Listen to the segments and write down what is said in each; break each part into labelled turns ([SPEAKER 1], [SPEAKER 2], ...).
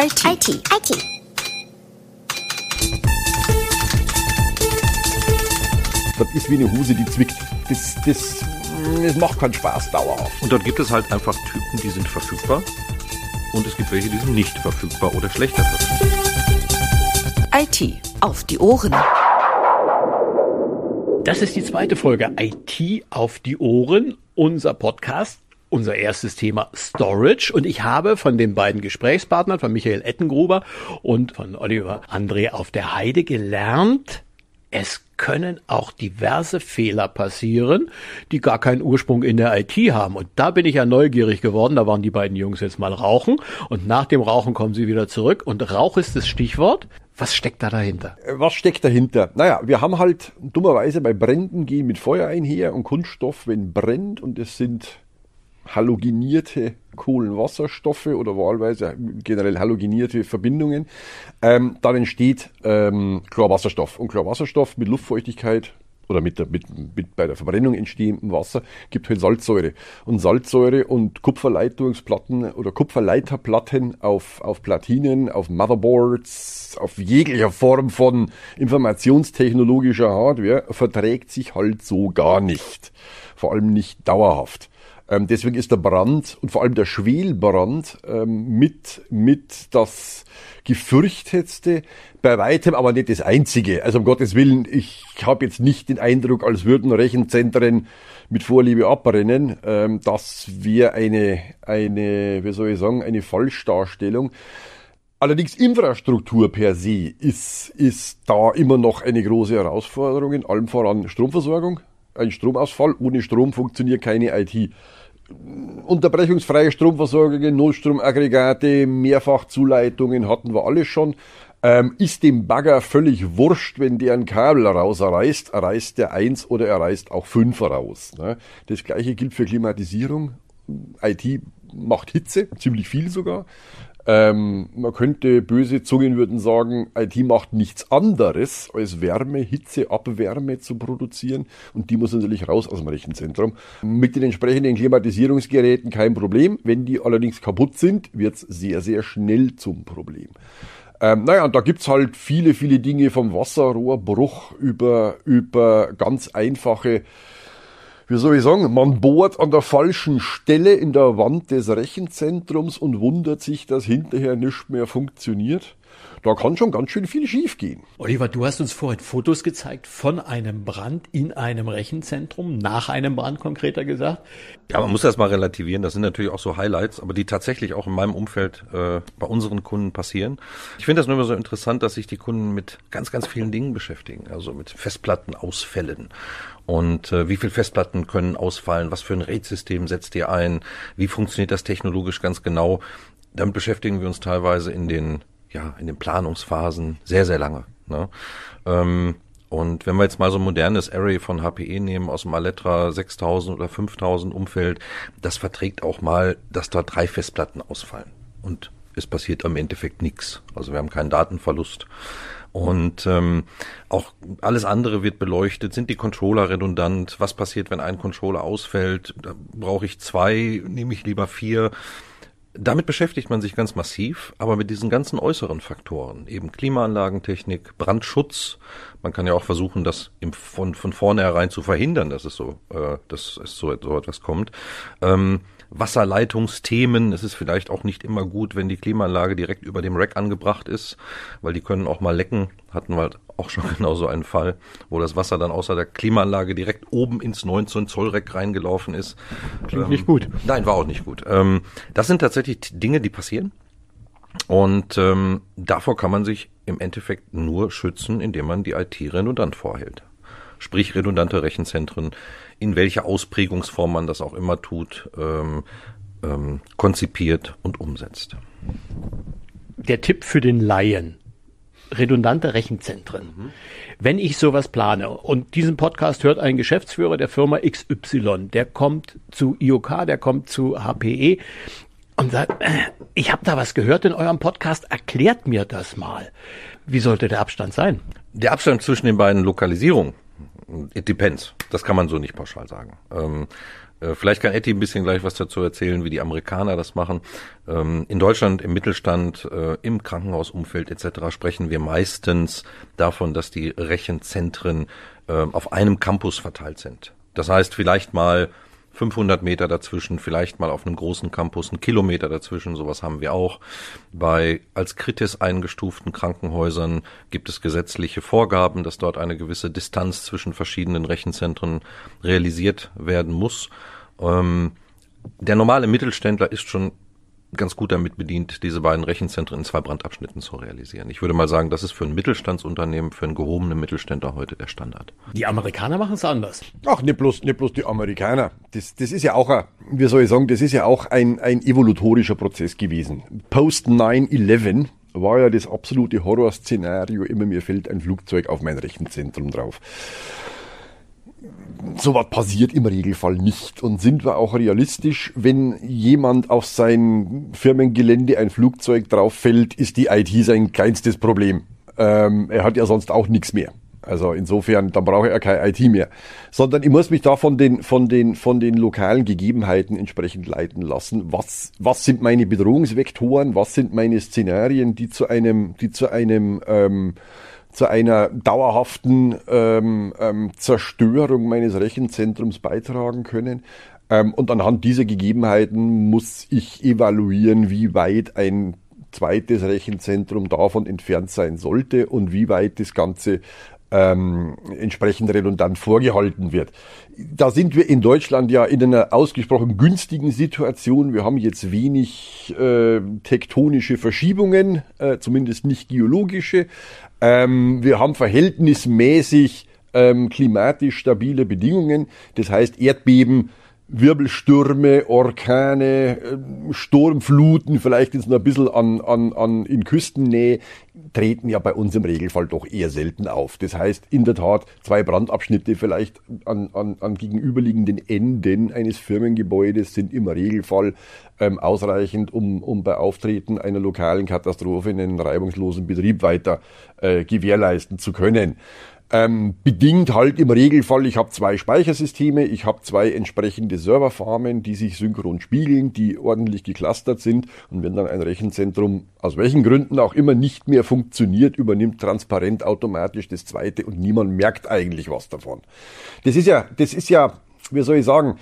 [SPEAKER 1] IT. IT. IT.
[SPEAKER 2] Das ist wie eine Hose, die zwickt. Das, das, das macht keinen Spaß dauerhaft.
[SPEAKER 3] Und dort gibt es halt einfach Typen, die sind verfügbar. Und es gibt welche, die sind nicht verfügbar oder schlechter verfügbar.
[SPEAKER 1] IT. Auf die Ohren.
[SPEAKER 4] Das ist die zweite Folge IT auf die Ohren, unser Podcast unser erstes Thema Storage und ich habe von den beiden Gesprächspartnern, von Michael Ettengruber und von Oliver André auf der Heide gelernt, es können auch diverse Fehler passieren, die gar keinen Ursprung in der IT haben. Und da bin ich ja neugierig geworden. Da waren die beiden Jungs jetzt mal rauchen und nach dem Rauchen kommen sie wieder zurück. Und Rauch ist das Stichwort. Was steckt da dahinter?
[SPEAKER 2] Was steckt dahinter? Naja, wir haben halt dummerweise bei Bränden gehen mit Feuer einher und Kunststoff, wenn brennt und es sind halogenierte Kohlenwasserstoffe oder wahlweise generell halogenierte Verbindungen, ähm, dann entsteht ähm, Chlorwasserstoff. Und Chlorwasserstoff mit Luftfeuchtigkeit oder mit, der, mit, mit bei der Verbrennung entstehendem Wasser gibt halt Salzsäure. Und Salzsäure und Kupferleitungsplatten oder Kupferleiterplatten auf, auf Platinen, auf Motherboards, auf jeglicher Form von informationstechnologischer Hardware verträgt sich halt so gar nicht. Vor allem nicht dauerhaft. Ähm, deswegen ist der Brand und vor allem der Schwelbrand ähm, mit, mit das gefürchtetste, bei weitem aber nicht das einzige. Also um Gottes Willen, ich habe jetzt nicht den Eindruck, als würden Rechenzentren mit Vorliebe abbrennen. Ähm, das wäre eine, eine, wie soll ich sagen, eine Falschdarstellung. Allerdings Infrastruktur per se ist, ist da immer noch eine große Herausforderung, in allem voran Stromversorgung. Ein Stromausfall, ohne Strom funktioniert keine IT. Unterbrechungsfreie Stromversorgungen, Notstromaggregate, Mehrfachzuleitungen hatten wir alle schon. Ähm, ist dem Bagger völlig wurscht, wenn der ein Kabel rausreißt, reißt der eins oder er reißt auch fünf raus. Ne? Das gleiche gilt für Klimatisierung. IT macht Hitze, ziemlich viel sogar. Ähm, man könnte, böse Zungen würden sagen, IT macht nichts anderes, als Wärme, Hitze, Abwärme zu produzieren. Und die muss natürlich raus aus dem Rechenzentrum. Mit den entsprechenden Klimatisierungsgeräten kein Problem. Wenn die allerdings kaputt sind, wird es sehr, sehr schnell zum Problem. Ähm, naja, und da gibt's halt viele, viele Dinge vom Wasserrohrbruch über, über ganz einfache wie soll ich sagen, man bohrt an der falschen Stelle in der Wand des Rechenzentrums und wundert sich, dass hinterher nichts mehr funktioniert. Da kann schon ganz schön viel schiefgehen.
[SPEAKER 4] Oliver, du hast uns vorhin Fotos gezeigt von einem Brand in einem Rechenzentrum, nach einem Brand konkreter gesagt.
[SPEAKER 3] Ja, man muss das mal relativieren. Das sind natürlich auch so Highlights, aber die tatsächlich auch in meinem Umfeld äh, bei unseren Kunden passieren. Ich finde das nur immer so interessant, dass sich die Kunden mit ganz, ganz vielen Dingen beschäftigen. Also mit Festplattenausfällen und äh, wie viel Festplatten können ausfallen, was für ein RAID-System setzt ihr ein, wie funktioniert das technologisch ganz genau. Damit beschäftigen wir uns teilweise in den, ja, in den Planungsphasen sehr, sehr lange. Ne? Ähm, und wenn wir jetzt mal so ein modernes Array von HPE nehmen aus dem Alletra 6000 oder 5000 Umfeld, das verträgt auch mal, dass da drei Festplatten ausfallen. Und es passiert am Endeffekt nichts. Also wir haben keinen Datenverlust. Und ähm, auch alles andere wird beleuchtet. Sind die Controller redundant? Was passiert, wenn ein Controller ausfällt? Da brauche ich zwei, nehme ich lieber vier. Damit beschäftigt man sich ganz massiv, aber mit diesen ganzen äußeren Faktoren, eben Klimaanlagentechnik, Brandschutz. Man kann ja auch versuchen, das im, von, von vornherein zu verhindern, dass es so, äh, dass es so, so etwas kommt. Ähm, Wasserleitungsthemen. Es ist vielleicht auch nicht immer gut, wenn die Klimaanlage direkt über dem Rack angebracht ist, weil die können auch mal lecken. Hatten wir halt auch schon genauso einen Fall, wo das Wasser dann außer der Klimaanlage direkt oben ins 19 Zoll Rack reingelaufen ist.
[SPEAKER 4] Klingt ähm, nicht gut.
[SPEAKER 3] Nein, war auch nicht gut. Ähm, das sind tatsächlich Dinge, die passieren. Und ähm, davor kann man sich im Endeffekt nur schützen, indem man die IT redundant vorhält. Sprich redundante Rechenzentren, in welcher Ausprägungsform man das auch immer tut, ähm, ähm, konzipiert und umsetzt.
[SPEAKER 4] Der Tipp für den Laien. Redundante Rechenzentren. Mhm. Wenn ich sowas plane und diesen Podcast hört ein Geschäftsführer der Firma XY, der kommt zu IOK, der kommt zu HPE und sagt, äh, ich habe da was gehört in eurem Podcast, erklärt mir das mal. Wie sollte der Abstand sein?
[SPEAKER 3] Der Abstand zwischen den beiden Lokalisierungen It depends. Das kann man so nicht pauschal sagen. Ähm, Äh, vielleicht kann Etty ein bisschen gleich was dazu erzählen, wie die Amerikaner das machen. Ähm, in Deutschland im Mittelstand, äh, im Krankenhausumfeld etc. sprechen wir meistens davon, dass die Rechenzentren äh, auf einem Campus verteilt sind. Das heißt vielleicht mal 500 Meter dazwischen, vielleicht mal auf einem großen Campus ein Kilometer dazwischen, sowas haben wir auch. Bei als Kritis eingestuften Krankenhäusern gibt es gesetzliche Vorgaben, dass dort eine gewisse Distanz zwischen verschiedenen Rechenzentren realisiert werden muss. Ähm, der normale Mittelständler ist schon ganz gut damit bedient, diese beiden Rechenzentren in zwei Brandabschnitten zu realisieren. Ich würde mal sagen, das ist für ein Mittelstandsunternehmen, für einen gehobenen Mittelständler heute der Standard.
[SPEAKER 4] Die Amerikaner machen es anders.
[SPEAKER 2] Ach, nicht bloß, nicht bloß die Amerikaner. Das, das ist ja auch ein, wie soll ich sagen, das ist ja auch ein, ein evolutorischer Prozess gewesen. Post 9-11 war ja das absolute Horrorszenario, immer mir fällt ein Flugzeug auf mein Rechenzentrum drauf sowas passiert im Regelfall nicht. Und sind wir auch realistisch, wenn jemand auf sein Firmengelände ein Flugzeug drauf fällt, ist die IT sein kleinstes Problem. Ähm, er hat ja sonst auch nichts mehr. Also insofern, dann brauche er kein IT mehr. Sondern ich muss mich da von den, von den, von den lokalen Gegebenheiten entsprechend leiten lassen. Was, was sind meine Bedrohungsvektoren? Was sind meine Szenarien, die zu einem, die zu einem, ähm, zu einer dauerhaften ähm, ähm, Zerstörung meines Rechenzentrums beitragen können. Ähm, und anhand dieser Gegebenheiten muss ich evaluieren, wie weit ein zweites Rechenzentrum davon entfernt sein sollte und wie weit das Ganze ähm, entsprechend redundant vorgehalten wird. Da sind wir in Deutschland ja in einer ausgesprochen günstigen Situation. Wir haben jetzt wenig äh, tektonische Verschiebungen, äh, zumindest nicht geologische. Ähm, wir haben verhältnismäßig ähm, klimatisch stabile Bedingungen. Das heißt, Erdbeben Wirbelstürme, Orkane, ähm, Sturmfluten, vielleicht jetzt noch ein bisschen an, an, an in Küstennähe, treten ja bei uns im Regelfall doch eher selten auf. Das heißt, in der Tat, zwei Brandabschnitte vielleicht an, an, an gegenüberliegenden Enden eines Firmengebäudes sind im Regelfall ähm, ausreichend, um, um bei Auftreten einer lokalen Katastrophe einen reibungslosen Betrieb weiter äh, gewährleisten zu können. Ähm, bedingt halt im Regelfall, ich habe zwei Speichersysteme, ich habe zwei entsprechende Serverfarmen, die sich synchron spiegeln, die ordentlich geclustert sind. Und wenn dann ein Rechenzentrum aus welchen Gründen auch immer nicht mehr funktioniert, übernimmt transparent automatisch das zweite und niemand merkt eigentlich was davon. Das ist ja, das ist ja, wie soll ich sagen,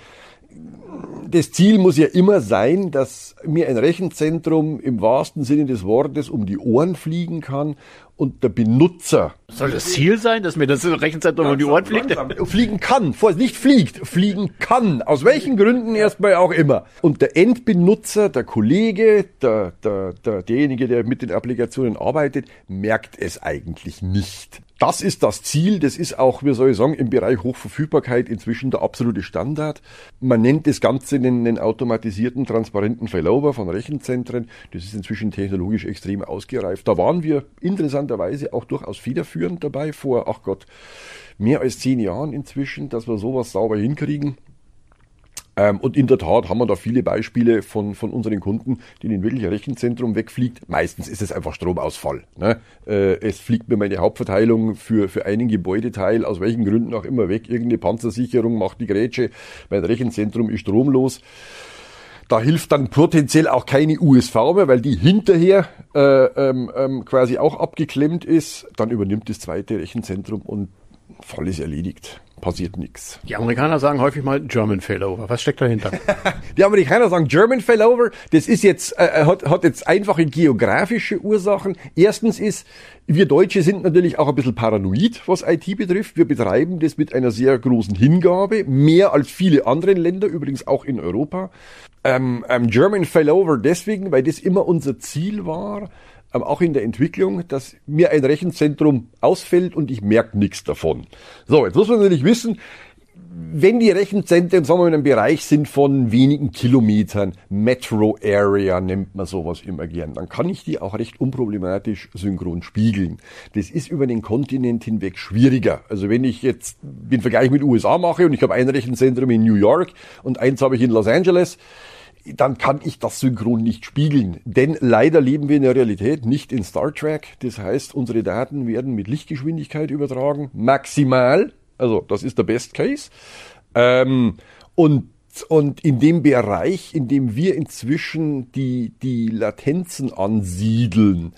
[SPEAKER 2] das Ziel muss ja immer sein, dass mir ein Rechenzentrum im wahrsten Sinne des Wortes um die Ohren fliegen kann und der Benutzer.
[SPEAKER 4] Soll das Ziel sein, dass mir das Rechenzentrum um die Ohren fliegt?
[SPEAKER 2] Fliegen kann, nicht fliegt, fliegen kann. Aus welchen Gründen erstmal auch immer. Und der Endbenutzer, der Kollege, der, der, der, derjenige, der mit den Applikationen arbeitet, merkt es eigentlich nicht. Das ist das Ziel, das ist auch, wie soll ich sagen, im Bereich Hochverfügbarkeit inzwischen der absolute Standard. Man nennt das Ganze einen, einen automatisierten, transparenten Failover von Rechenzentren. Das ist inzwischen technologisch extrem ausgereift. Da waren wir interessanterweise auch durchaus federführend dabei, vor, ach Gott, mehr als zehn Jahren inzwischen, dass wir sowas sauber hinkriegen. Ähm, und in der Tat haben wir da viele Beispiele von, von unseren Kunden, denen wirklich ein Rechenzentrum wegfliegt. Meistens ist es einfach Stromausfall. Ne? Äh, es fliegt mir meine Hauptverteilung für, für einen Gebäudeteil, aus welchen Gründen auch immer weg. Irgendeine Panzersicherung macht die Grätsche. Mein Rechenzentrum ist stromlos. Da hilft dann potenziell auch keine USV mehr, weil die hinterher äh, ähm, ähm, quasi auch abgeklemmt ist. Dann übernimmt das zweite Rechenzentrum und Fall ist erledigt passiert nichts.
[SPEAKER 4] Die Amerikaner sagen häufig mal German Failover. Was steckt dahinter?
[SPEAKER 2] Die Amerikaner sagen German Failover. Das ist jetzt, äh, hat, hat jetzt einfache geografische Ursachen. Erstens ist, wir Deutsche sind natürlich auch ein bisschen paranoid, was IT betrifft. Wir betreiben das mit einer sehr großen Hingabe, mehr als viele andere Länder, übrigens auch in Europa. Ähm, ähm, German Failover deswegen, weil das immer unser Ziel war, auch in der Entwicklung, dass mir ein Rechenzentrum ausfällt und ich merke nichts davon. So, jetzt muss man natürlich wissen, wenn die Rechenzentren, sagen wir in einem Bereich sind von wenigen Kilometern, Metro Area nennt man sowas immer gern, dann kann ich die auch recht unproblematisch synchron spiegeln. Das ist über den Kontinent hinweg schwieriger. Also wenn ich jetzt den Vergleich mit USA mache und ich habe ein Rechenzentrum in New York und eins habe ich in Los Angeles, dann kann ich das synchron nicht spiegeln. Denn leider leben wir in der Realität nicht in Star Trek. Das heißt, unsere Daten werden mit Lichtgeschwindigkeit übertragen, maximal. Also das ist der Best Case. Ähm, und Und in dem Bereich, in dem wir inzwischen die, die Latenzen ansiedeln,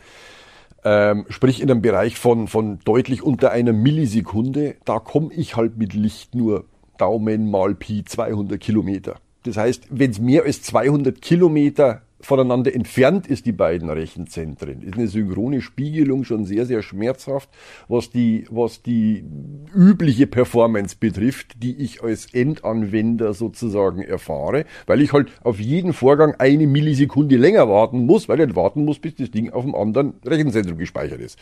[SPEAKER 2] ähm, sprich in einem Bereich von, von deutlich unter einer Millisekunde, da komme ich halt mit Licht nur Daumen mal Pi 200 Kilometer. Das heißt, wenn es mehr als 200 Kilometer voneinander entfernt ist, die beiden Rechenzentren, ist eine synchrone Spiegelung schon sehr, sehr schmerzhaft, was die, was die übliche Performance betrifft, die ich als Endanwender sozusagen erfahre, weil ich halt auf jeden Vorgang eine Millisekunde länger warten muss, weil ich warten muss, bis das Ding auf dem anderen Rechenzentrum gespeichert ist.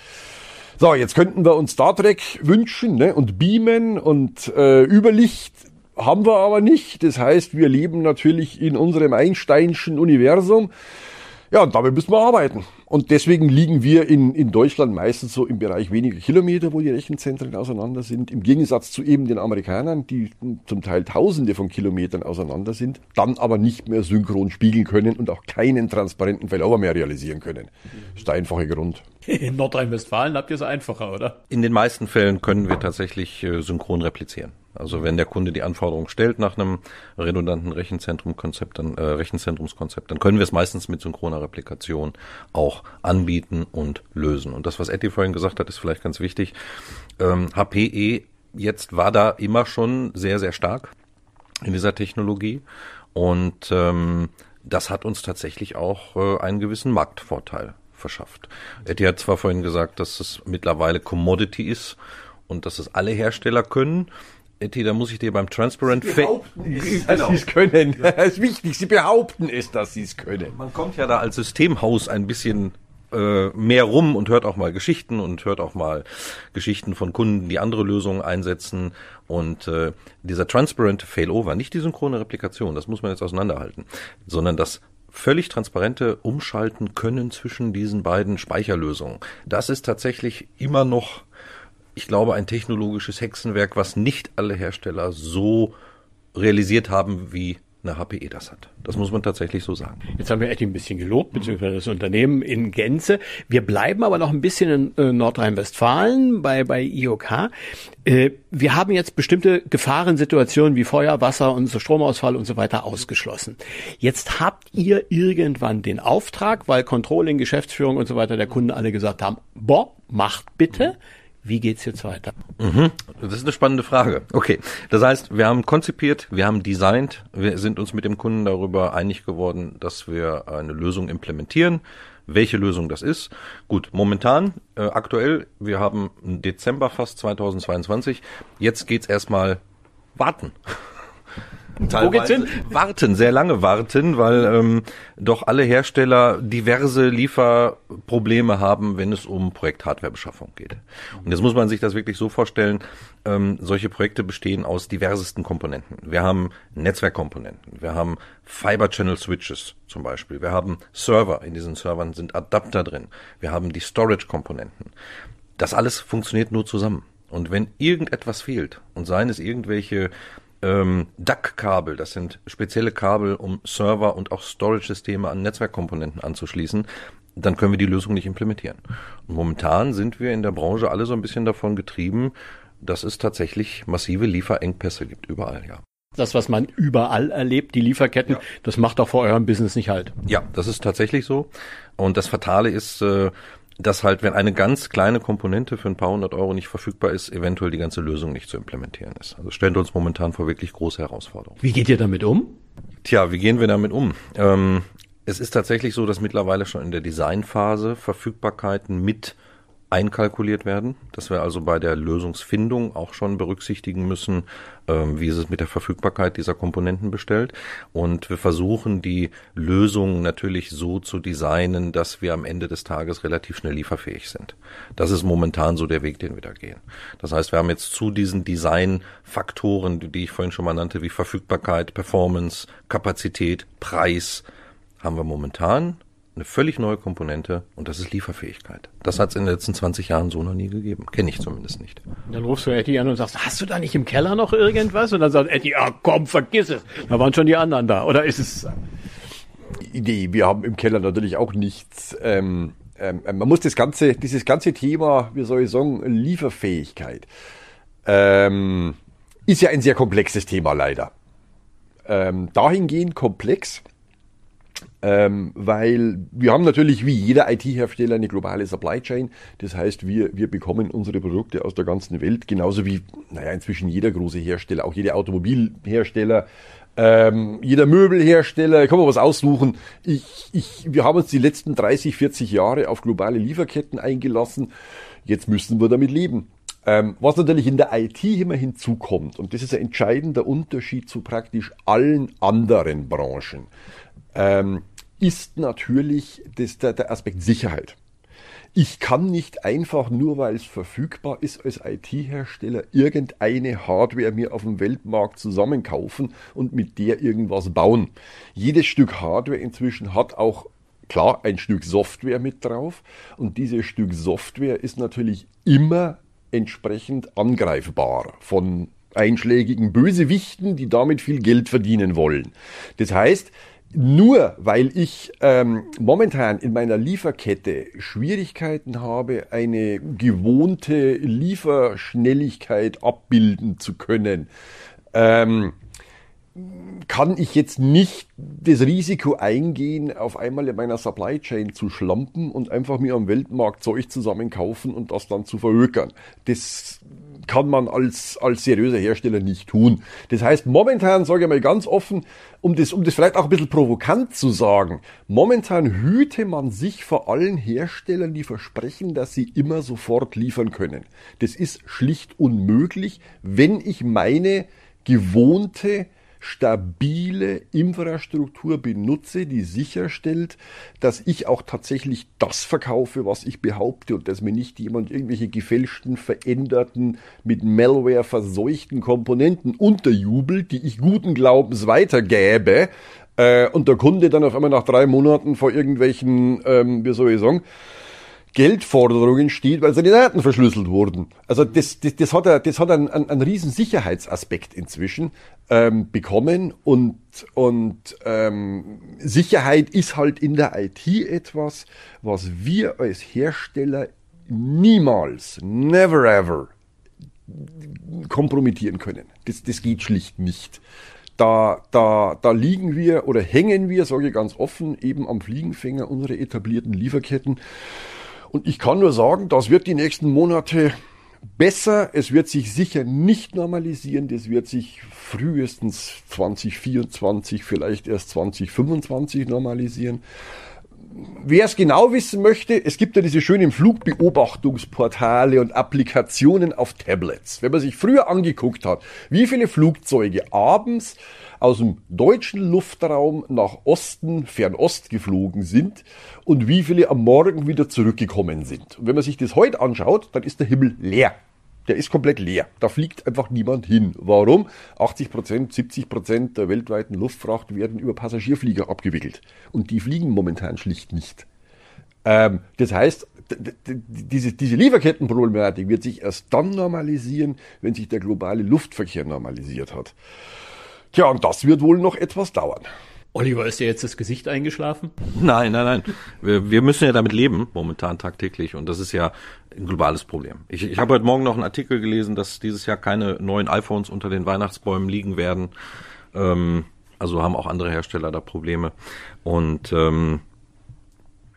[SPEAKER 2] So, jetzt könnten wir uns Star Trek wünschen ne? und beamen und äh, Überlicht haben wir aber nicht. Das heißt, wir leben natürlich in unserem Einsteinschen Universum. Ja, und damit müssen wir arbeiten. Und deswegen liegen wir in, in Deutschland meistens so im Bereich weniger Kilometer, wo die Rechenzentren auseinander sind. Im Gegensatz zu eben den Amerikanern, die zum Teil Tausende von Kilometern auseinander sind, dann aber nicht mehr synchron spiegeln können und auch keinen transparenten Failover mehr realisieren können. Das ist der einfache Grund.
[SPEAKER 4] In Nordrhein-Westfalen habt ihr es einfacher, oder?
[SPEAKER 3] In den meisten Fällen können wir tatsächlich äh, synchron replizieren. Also wenn der Kunde die Anforderung stellt nach einem redundanten Rechenzentrumkonzept, dann äh, Rechenzentrumskonzept, dann können wir es meistens mit synchroner Replikation auch anbieten und lösen. Und das, was Etty vorhin gesagt hat, ist vielleicht ganz wichtig. Ähm, HPE jetzt war da immer schon sehr, sehr stark in dieser Technologie und ähm, das hat uns tatsächlich auch äh, einen gewissen Marktvorteil verschafft. Etty hat zwar vorhin gesagt, dass es mittlerweile Commodity ist und dass es alle Hersteller können. Etty, da muss ich dir beim Transparent
[SPEAKER 2] Sie behaupten es, dass sie es können. Das ist wichtig. Sie behaupten es, dass sie es können.
[SPEAKER 3] Man kommt ja da als Systemhaus ein bisschen äh, mehr rum und hört auch mal Geschichten und hört auch mal Geschichten von Kunden, die andere Lösungen einsetzen. Und äh, dieser Transparent Failover, nicht die synchrone Replikation, das muss man jetzt auseinanderhalten, sondern das völlig transparente Umschalten können zwischen diesen beiden Speicherlösungen. Das ist tatsächlich immer noch ich glaube, ein technologisches Hexenwerk, was nicht alle Hersteller so realisiert haben, wie eine HPE das hat. Das muss man tatsächlich so sagen.
[SPEAKER 4] Jetzt haben wir Etty ein bisschen gelobt, beziehungsweise das Unternehmen in Gänze. Wir bleiben aber noch ein bisschen in äh, Nordrhein-Westfalen bei, bei IOK. Äh, wir haben jetzt bestimmte Gefahrensituationen wie Feuer, Wasser und so Stromausfall und so weiter ausgeschlossen. Jetzt habt ihr irgendwann den Auftrag, weil Controlling, Geschäftsführung und so weiter der Kunden alle gesagt haben, boah, macht bitte. Wie geht's jetzt weiter?
[SPEAKER 3] Mhm. Das ist eine spannende Frage. Okay, das heißt, wir haben konzipiert, wir haben designt, wir sind uns mit dem Kunden darüber einig geworden, dass wir eine Lösung implementieren. Welche Lösung das ist? Gut, momentan, äh, aktuell, wir haben Dezember fast 2022. Jetzt geht's erstmal warten.
[SPEAKER 4] Wo geht's hin?
[SPEAKER 3] Warten, sehr lange warten, weil ähm, doch alle Hersteller diverse Lieferprobleme haben, wenn es um Projekt-Hardware-Beschaffung geht. Und jetzt muss man sich das wirklich so vorstellen, ähm, solche Projekte bestehen aus diversesten Komponenten. Wir haben Netzwerkkomponenten, wir haben Fiber-Channel-Switches zum Beispiel, wir haben Server, in diesen Servern sind Adapter drin, wir haben die Storage-Komponenten. Das alles funktioniert nur zusammen. Und wenn irgendetwas fehlt, und seien es irgendwelche ähm, DAC-Kabel, das sind spezielle Kabel, um Server und auch Storage-Systeme an Netzwerkkomponenten anzuschließen, dann können wir die Lösung nicht implementieren. Und momentan sind wir in der Branche alle so ein bisschen davon getrieben, dass es tatsächlich massive Lieferengpässe gibt, überall, ja.
[SPEAKER 4] Das, was man überall erlebt, die Lieferketten, ja. das macht auch vor eurem Business nicht halt.
[SPEAKER 3] Ja, das ist tatsächlich so. Und das Fatale ist, äh, dass halt, wenn eine ganz kleine Komponente für ein paar hundert Euro nicht verfügbar ist, eventuell die ganze Lösung nicht zu implementieren ist. Also stellt uns momentan vor wirklich große Herausforderungen.
[SPEAKER 4] Wie geht ihr damit um?
[SPEAKER 3] Tja, wie gehen wir damit um? Ähm, es ist tatsächlich so, dass mittlerweile schon in der Designphase Verfügbarkeiten mit einkalkuliert werden, dass wir also bei der Lösungsfindung auch schon berücksichtigen müssen, ähm, wie ist es mit der Verfügbarkeit dieser Komponenten bestellt. Und wir versuchen die Lösung natürlich so zu designen, dass wir am Ende des Tages relativ schnell lieferfähig sind. Das ist momentan so der Weg, den wir da gehen. Das heißt, wir haben jetzt zu diesen Designfaktoren, die ich vorhin schon mal nannte, wie Verfügbarkeit, Performance, Kapazität, Preis, haben wir momentan eine völlig neue Komponente und das ist Lieferfähigkeit. Das hat es in den letzten 20 Jahren so noch nie gegeben. Kenne ich zumindest nicht.
[SPEAKER 4] Dann rufst du Eddie an und sagst, hast du da nicht im Keller noch irgendwas? Und dann sagt Eddie, ah komm, vergiss es. Da waren schon die anderen da. Oder ist es...
[SPEAKER 2] Nee, wir haben im Keller natürlich auch nichts. Ähm, ähm, man muss das ganze, dieses ganze Thema, wie soll ich sagen, Lieferfähigkeit, ähm, ist ja ein sehr komplexes Thema leider. ähm, dahingehend komplex, ähm, weil wir haben natürlich wie jeder IT-Hersteller eine globale Supply Chain. Das heißt, wir, wir bekommen unsere Produkte aus der ganzen Welt, genauso wie, naja, inzwischen jeder große Hersteller, auch jeder Automobilhersteller, ähm, jeder Möbelhersteller, kann man was aussuchen. Ich, ich, wir haben uns die letzten 30, 40 Jahre auf globale Lieferketten eingelassen. Jetzt müssen wir damit leben. Ähm, was natürlich in der IT immer hinzukommt, und das ist ein entscheidender Unterschied zu praktisch allen anderen Branchen ähm, ist natürlich das, der, der Aspekt Sicherheit. Ich kann nicht einfach nur, weil es verfügbar ist, als IT-Hersteller irgendeine Hardware mir auf dem Weltmarkt zusammenkaufen und mit der irgendwas bauen. Jedes Stück Hardware inzwischen hat auch klar ein Stück Software mit drauf und dieses Stück Software ist natürlich immer entsprechend angreifbar von einschlägigen Bösewichten, die damit viel Geld verdienen wollen. Das heißt, nur weil ich ähm, momentan in meiner Lieferkette Schwierigkeiten habe, eine gewohnte Lieferschnelligkeit abbilden zu können, ähm, kann ich jetzt nicht das Risiko eingehen, auf einmal in meiner Supply Chain zu schlampen und einfach mir am Weltmarkt Zeug zusammenkaufen und das dann zu verhökern. Das kann man als, als seriöser Hersteller nicht tun. Das heißt, momentan, sage ich mal ganz offen, um das, um das vielleicht auch ein bisschen provokant zu sagen, momentan hüte man sich vor allen Herstellern, die versprechen, dass sie immer sofort liefern können. Das ist schlicht unmöglich, wenn ich meine gewohnte stabile Infrastruktur benutze, die sicherstellt, dass ich auch tatsächlich das verkaufe, was ich behaupte und dass mir nicht jemand irgendwelche gefälschten, veränderten, mit Malware verseuchten Komponenten unterjubelt, die ich guten Glaubens weitergäbe äh, und der Kunde dann auf einmal nach drei Monaten vor irgendwelchen, ähm, wie soll ich sagen, Geldforderungen steht, weil seine Daten verschlüsselt wurden. Also das, das, das hat, das hat einen, einen, einen riesen Sicherheitsaspekt inzwischen ähm, bekommen und, und ähm, Sicherheit ist halt in der IT etwas, was wir als Hersteller niemals, never ever kompromittieren können. Das, das geht schlicht nicht. Da, da, da liegen wir oder hängen wir, sage ich ganz offen, eben am Fliegenfänger unserer etablierten Lieferketten. Und ich kann nur sagen, das wird die nächsten Monate besser. Es wird sich sicher nicht normalisieren. Das wird sich frühestens 2024, vielleicht erst 2025 normalisieren. Wer es genau wissen möchte, es gibt ja diese schönen Flugbeobachtungsportale und Applikationen auf Tablets. Wenn man sich früher angeguckt hat, wie viele Flugzeuge abends aus dem deutschen Luftraum nach Osten, Fernost geflogen sind und wie viele am Morgen wieder zurückgekommen sind. Und wenn man sich das heute anschaut, dann ist der Himmel leer. Der ist komplett leer. Da fliegt einfach niemand hin. Warum? 80 Prozent, 70 Prozent der weltweiten Luftfracht werden über Passagierflieger abgewickelt. Und die fliegen momentan schlicht nicht. Ähm, das heißt, diese, diese Lieferkettenproblematik wird sich erst dann normalisieren, wenn sich der globale Luftverkehr normalisiert hat. Tja, und das wird wohl noch etwas dauern.
[SPEAKER 4] Oliver, ist dir jetzt das Gesicht eingeschlafen?
[SPEAKER 3] Nein, nein, nein. Wir, wir müssen ja damit leben, momentan tagtäglich. Und das ist ja ein globales Problem. Ich, ich habe heute Morgen noch einen Artikel gelesen, dass dieses Jahr keine neuen iPhones unter den Weihnachtsbäumen liegen werden. Ähm, also haben auch andere Hersteller da Probleme. Und ähm,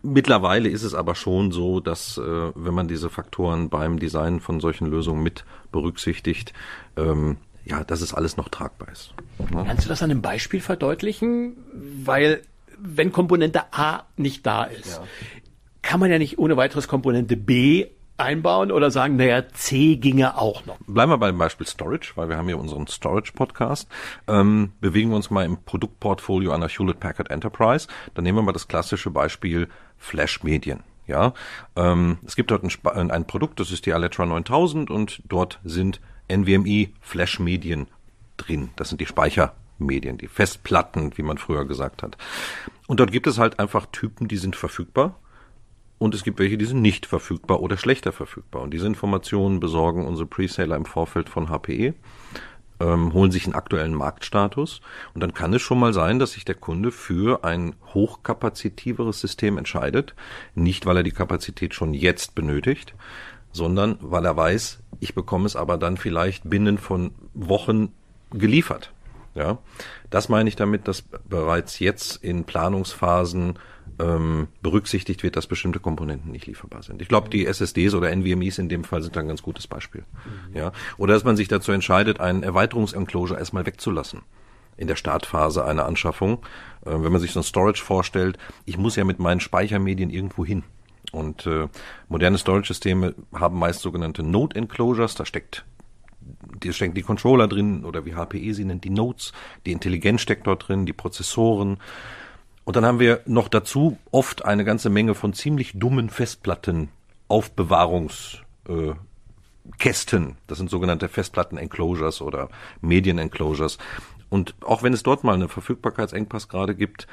[SPEAKER 3] mittlerweile ist es aber schon so, dass äh, wenn man diese Faktoren beim Design von solchen Lösungen mit berücksichtigt, ähm, ja, dass es alles noch tragbar ist.
[SPEAKER 4] Ja. Kannst du das an einem Beispiel verdeutlichen? Weil wenn Komponente A nicht da ist, ja. kann man ja nicht ohne weiteres Komponente B einbauen oder sagen, naja, C ginge auch noch.
[SPEAKER 3] Bleiben wir beim Beispiel Storage, weil wir haben hier unseren Storage-Podcast. Ähm, bewegen wir uns mal im Produktportfolio einer Hewlett-Packard Enterprise. Dann nehmen wir mal das klassische Beispiel Flash-Medien. Ja, ähm, es gibt dort ein, ein Produkt, das ist die Alletra 9000 und dort sind NVMe Flash-Medien drin. Das sind die Speichermedien, die Festplatten, wie man früher gesagt hat. Und dort gibt es halt einfach Typen, die sind verfügbar. Und es gibt welche, die sind nicht verfügbar oder schlechter verfügbar. Und diese Informationen besorgen unsere Preseller im Vorfeld von HPE, ähm, holen sich einen aktuellen Marktstatus. Und dann kann es schon mal sein, dass sich der Kunde für ein hochkapazitiveres System entscheidet. Nicht, weil er die Kapazität schon jetzt benötigt, sondern weil er weiß, ich bekomme es aber dann vielleicht binnen von Wochen geliefert. Ja, das meine ich damit, dass bereits jetzt in Planungsphasen ähm, berücksichtigt wird, dass bestimmte Komponenten nicht lieferbar sind. Ich glaube, die SSDs oder NVMEs in dem Fall sind ein ganz gutes Beispiel. Mhm. Ja, oder dass man sich dazu entscheidet, einen Erweiterungsenclosure erstmal wegzulassen in der Startphase einer Anschaffung. Äh, wenn man sich so ein Storage vorstellt, ich muss ja mit meinen Speichermedien irgendwo hin. Und äh, moderne Storage-Systeme haben meist sogenannte Node-Enclosures, da steckt die stecken die Controller drin oder wie HPE sie nennt, die Nodes, die Intelligenz steckt dort drin, die Prozessoren. Und dann haben wir noch dazu oft eine ganze Menge von ziemlich dummen Festplatten, Aufbewahrungskästen. Äh, das sind sogenannte Festplatten-Enclosures oder Medien-Enclosures. Und auch wenn es dort mal einen Verfügbarkeitsengpass gerade gibt,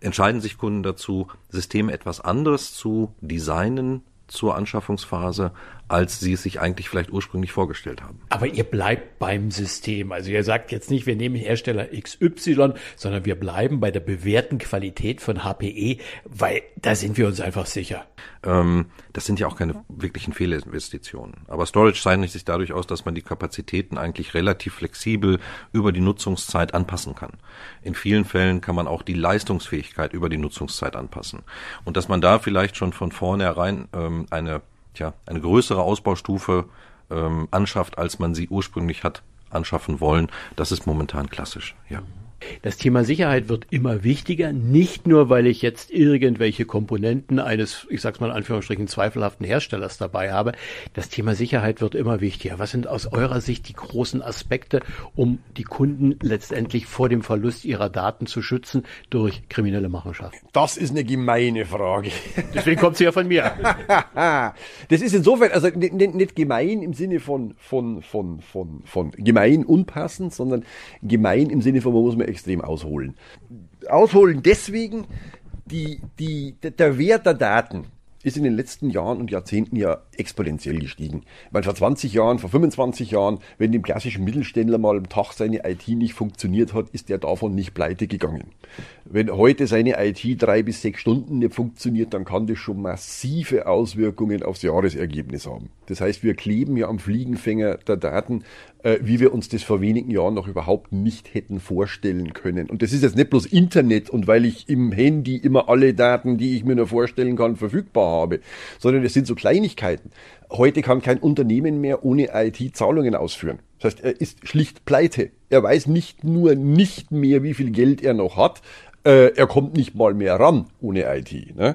[SPEAKER 3] entscheiden sich Kunden dazu, Systeme etwas anderes zu designen zur Anschaffungsphase, als sie es sich eigentlich vielleicht ursprünglich vorgestellt haben.
[SPEAKER 4] Aber ihr bleibt beim System. Also ihr sagt jetzt nicht, wir nehmen Hersteller XY, sondern wir bleiben bei der bewährten Qualität von HPE, weil da sind wir uns einfach sicher.
[SPEAKER 3] Ähm, das sind ja auch keine wirklichen Fehlinvestitionen. Aber Storage zeichnet sich dadurch aus, dass man die Kapazitäten eigentlich relativ flexibel über die Nutzungszeit anpassen kann. In vielen Fällen kann man auch die Leistungsfähigkeit über die Nutzungszeit anpassen. Und dass man da vielleicht schon von vornherein ähm, eine tja, eine größere Ausbaustufe ähm, anschafft, als man sie ursprünglich hat anschaffen wollen. Das ist momentan klassisch, ja.
[SPEAKER 4] Das Thema Sicherheit wird immer wichtiger, nicht nur, weil ich jetzt irgendwelche Komponenten eines, ich sag's mal in Anführungsstrichen, zweifelhaften Herstellers dabei habe. Das Thema Sicherheit wird immer wichtiger. Was sind aus eurer Sicht die großen Aspekte, um die Kunden letztendlich vor dem Verlust ihrer Daten zu schützen durch kriminelle Machenschaften?
[SPEAKER 2] Das ist eine gemeine Frage.
[SPEAKER 4] Deswegen kommt sie ja von mir.
[SPEAKER 2] das ist insofern, also nicht, nicht gemein im Sinne von, von, von, von, von gemein unpassend, sondern gemein im Sinne von, man muss man extrem ausholen. Ausholen deswegen, die, die, der Wert der Daten ist in den letzten Jahren und Jahrzehnten ja exponentiell gestiegen. Weil vor 20 Jahren, vor 25 Jahren, wenn dem klassischen Mittelständler mal am Tag seine IT nicht funktioniert hat, ist der davon nicht pleite gegangen. Wenn heute seine IT drei bis sechs Stunden nicht funktioniert, dann kann das schon massive Auswirkungen aufs Jahresergebnis haben. Das heißt, wir kleben ja am Fliegenfänger der Daten, äh, wie wir uns das vor wenigen Jahren noch überhaupt nicht hätten vorstellen können. Und das ist jetzt nicht bloß Internet und weil ich im Handy immer alle Daten, die ich mir nur vorstellen kann, verfügbar habe, sondern es sind so Kleinigkeiten. Heute kann kein Unternehmen mehr ohne IT Zahlungen ausführen. Das heißt, er ist schlicht pleite. Er weiß nicht nur nicht mehr, wie viel Geld er noch hat, äh, er kommt nicht mal mehr ran ohne IT. Ne?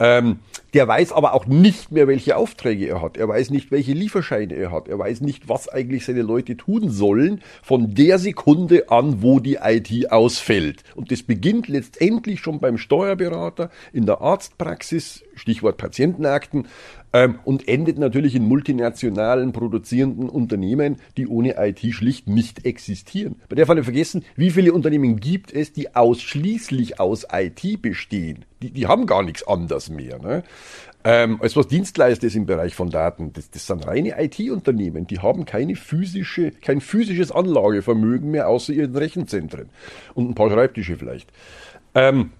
[SPEAKER 2] Ähm, der weiß aber auch nicht mehr, welche Aufträge er hat. Er weiß nicht, welche Lieferscheine er hat. Er weiß nicht, was eigentlich seine Leute tun sollen von der Sekunde an, wo die IT ausfällt. Und das beginnt letztendlich schon beim Steuerberater, in der Arztpraxis, Stichwort Patientenakten, und endet natürlich in multinationalen produzierenden Unternehmen, die ohne IT schlicht nicht existieren. Bei der Falle vergessen, wie viele Unternehmen gibt es, die ausschließlich aus IT bestehen. Die, die haben gar nichts anderes mehr. Ne? Ähm, als was Dienstleister ist im Bereich von Daten, das, das sind reine IT-Unternehmen, die haben keine physische, kein physisches Anlagevermögen mehr außer ihren Rechenzentren und ein paar Schreibtische vielleicht. Ähm,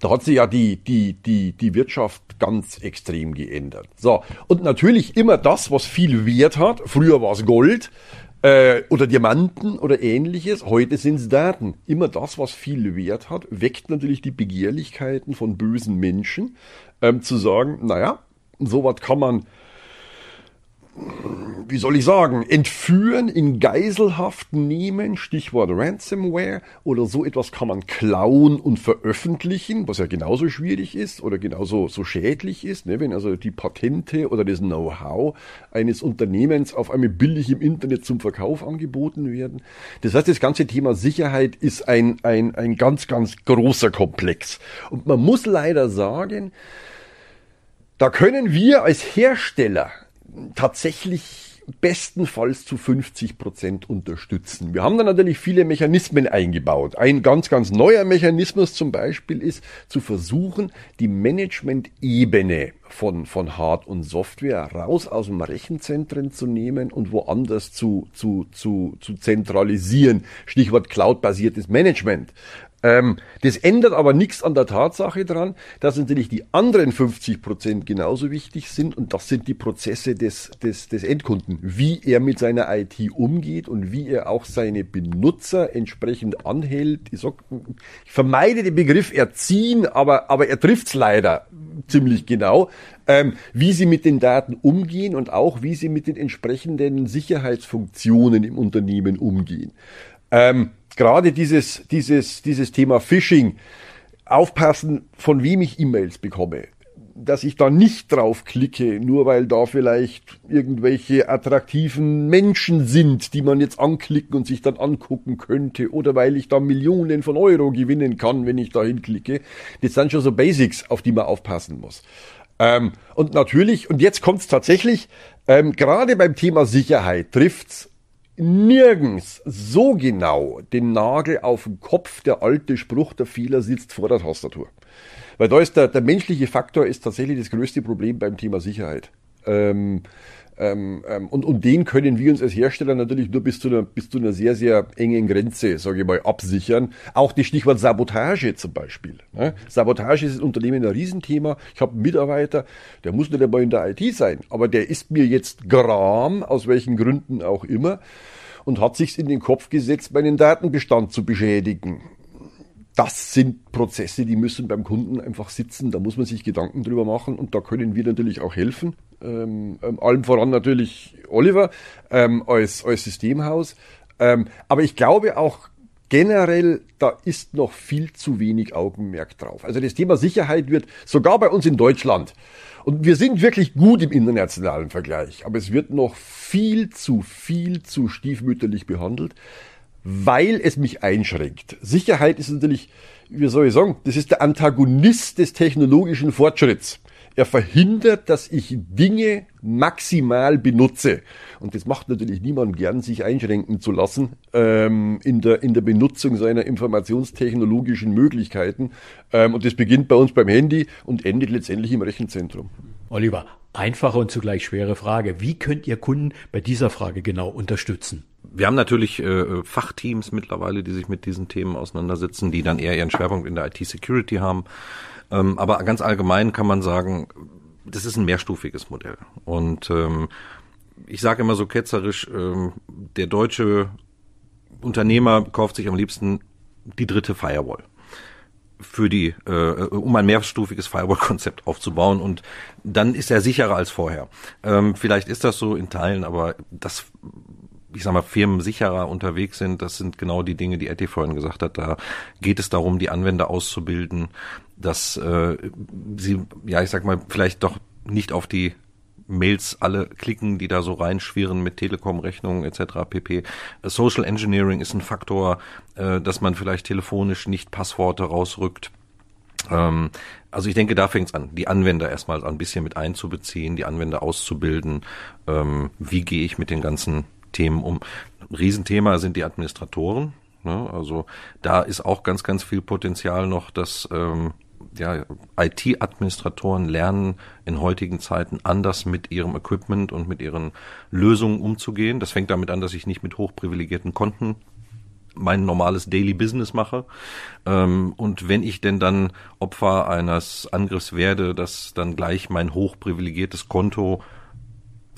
[SPEAKER 2] da hat sich ja die, die, die, die Wirtschaft ganz extrem geändert. So, und natürlich immer das, was viel Wert hat. Früher war es Gold äh, oder Diamanten oder ähnliches. Heute sind es Daten. Immer das, was viel Wert hat, weckt natürlich die Begehrlichkeiten von bösen Menschen, ähm, zu sagen, naja, sowas kann man wie soll ich sagen, entführen, in Geiselhaft nehmen, Stichwort Ransomware oder so etwas kann man klauen und veröffentlichen, was ja genauso schwierig ist oder genauso so schädlich ist, ne? wenn also die Patente oder das Know-how eines Unternehmens auf einmal billig im Internet zum Verkauf angeboten werden. Das heißt, das ganze Thema Sicherheit ist ein, ein, ein ganz, ganz großer Komplex. Und man muss leider sagen, da können wir als Hersteller tatsächlich bestenfalls zu 50 Prozent unterstützen. Wir haben da natürlich viele Mechanismen eingebaut. Ein ganz, ganz neuer Mechanismus zum Beispiel ist zu versuchen, die Management-Ebene von, von Hard- und Software raus aus dem Rechenzentren zu nehmen und woanders zu, zu, zu, zu zentralisieren. Stichwort Cloud-basiertes Management. Ähm, das ändert aber nichts an der Tatsache dran, dass natürlich die anderen 50 Prozent genauso wichtig sind und das sind die Prozesse des, des, des Endkunden. Wie er mit seiner IT umgeht und wie er auch seine Benutzer entsprechend anhält. Ich, sag, ich vermeide den Begriff erziehen, aber, aber er trifft's leider ziemlich genau. Ähm, wie sie mit den Daten umgehen und auch wie sie mit den entsprechenden Sicherheitsfunktionen im Unternehmen umgehen. Ähm, gerade dieses, dieses, dieses Thema Phishing, aufpassen, von wem ich E-Mails bekomme. Dass ich da nicht drauf klicke, nur weil da vielleicht irgendwelche attraktiven Menschen sind, die man jetzt anklicken und sich dann angucken könnte, oder weil ich da Millionen von Euro gewinnen kann, wenn ich da hinklicke. Das sind schon so Basics, auf die man aufpassen muss. Ähm, und natürlich, und jetzt kommt es tatsächlich, ähm, gerade beim Thema Sicherheit trifft's nirgends so genau den Nagel auf den Kopf der alte Spruch, der Fehler sitzt vor der Tastatur. Weil da ist der, der menschliche Faktor ist tatsächlich das größte Problem beim Thema Sicherheit. Ähm, ähm, ähm, und, und den können wir uns als Hersteller natürlich nur bis zu einer, bis zu einer sehr, sehr engen Grenze, sage ich mal, absichern. Auch das Stichwort Sabotage zum Beispiel. Ne? Sabotage ist im Unternehmen ein Riesenthema. Ich habe einen Mitarbeiter, der muss nicht einmal in der IT sein, aber der ist mir jetzt gram, aus welchen Gründen auch immer, und hat sich in den Kopf gesetzt, meinen Datenbestand zu beschädigen das sind Prozesse, die müssen beim Kunden einfach sitzen. Da muss man sich Gedanken drüber machen und da können wir natürlich auch helfen. Ähm, ähm, allem voran natürlich Oliver ähm, als, als Systemhaus. Ähm, aber ich glaube auch generell, da ist noch viel zu wenig Augenmerk drauf. Also das Thema Sicherheit wird sogar bei uns in Deutschland und wir sind wirklich gut im internationalen Vergleich, aber es wird noch viel zu viel zu stiefmütterlich behandelt weil es mich einschränkt. Sicherheit ist natürlich, wie soll ich sagen, das ist der Antagonist des technologischen Fortschritts. Er verhindert, dass ich Dinge maximal benutze. Und das macht natürlich niemand gern, sich einschränken zu lassen ähm, in, der, in der Benutzung seiner informationstechnologischen Möglichkeiten. Ähm, und das beginnt bei uns beim Handy und endet letztendlich im Rechenzentrum.
[SPEAKER 4] Oliver, einfache und zugleich schwere Frage. Wie könnt ihr Kunden bei dieser Frage genau unterstützen?
[SPEAKER 3] Wir haben natürlich äh, Fachteams mittlerweile, die sich mit diesen Themen auseinandersetzen, die dann eher ihren Schwerpunkt in der IT-Security haben. Ähm, aber ganz allgemein kann man sagen, das ist ein mehrstufiges Modell. Und ähm, ich sage immer so ketzerisch, ähm, der deutsche Unternehmer kauft sich am liebsten die dritte Firewall für die, äh, um ein mehrstufiges Firewall-Konzept aufzubauen und dann ist er sicherer als vorher. Ähm, vielleicht ist das so in Teilen, aber das ich sag mal, Firmen sicherer unterwegs sind. Das sind genau die Dinge, die Etty vorhin gesagt hat. Da geht es darum, die Anwender auszubilden, dass äh, sie, ja, ich sag mal, vielleicht doch nicht auf die Mails alle klicken, die da so reinschwirren mit Telekom-Rechnungen etc. pp. Social Engineering ist ein Faktor, äh, dass man vielleicht telefonisch nicht Passworte rausrückt. Ähm, also ich denke, da fängt es an, die Anwender erstmal ein bisschen mit einzubeziehen, die Anwender auszubilden. Ähm, wie gehe ich mit den ganzen Themen um. Riesenthema sind die Administratoren. Ne? Also da ist auch ganz, ganz viel Potenzial noch, dass ähm, ja, IT-Administratoren lernen in heutigen Zeiten anders mit ihrem Equipment und mit ihren Lösungen umzugehen. Das fängt damit an, dass ich nicht mit hochprivilegierten Konten mein normales Daily Business mache. Ähm, und wenn ich denn dann Opfer eines Angriffs werde, dass dann gleich mein hochprivilegiertes Konto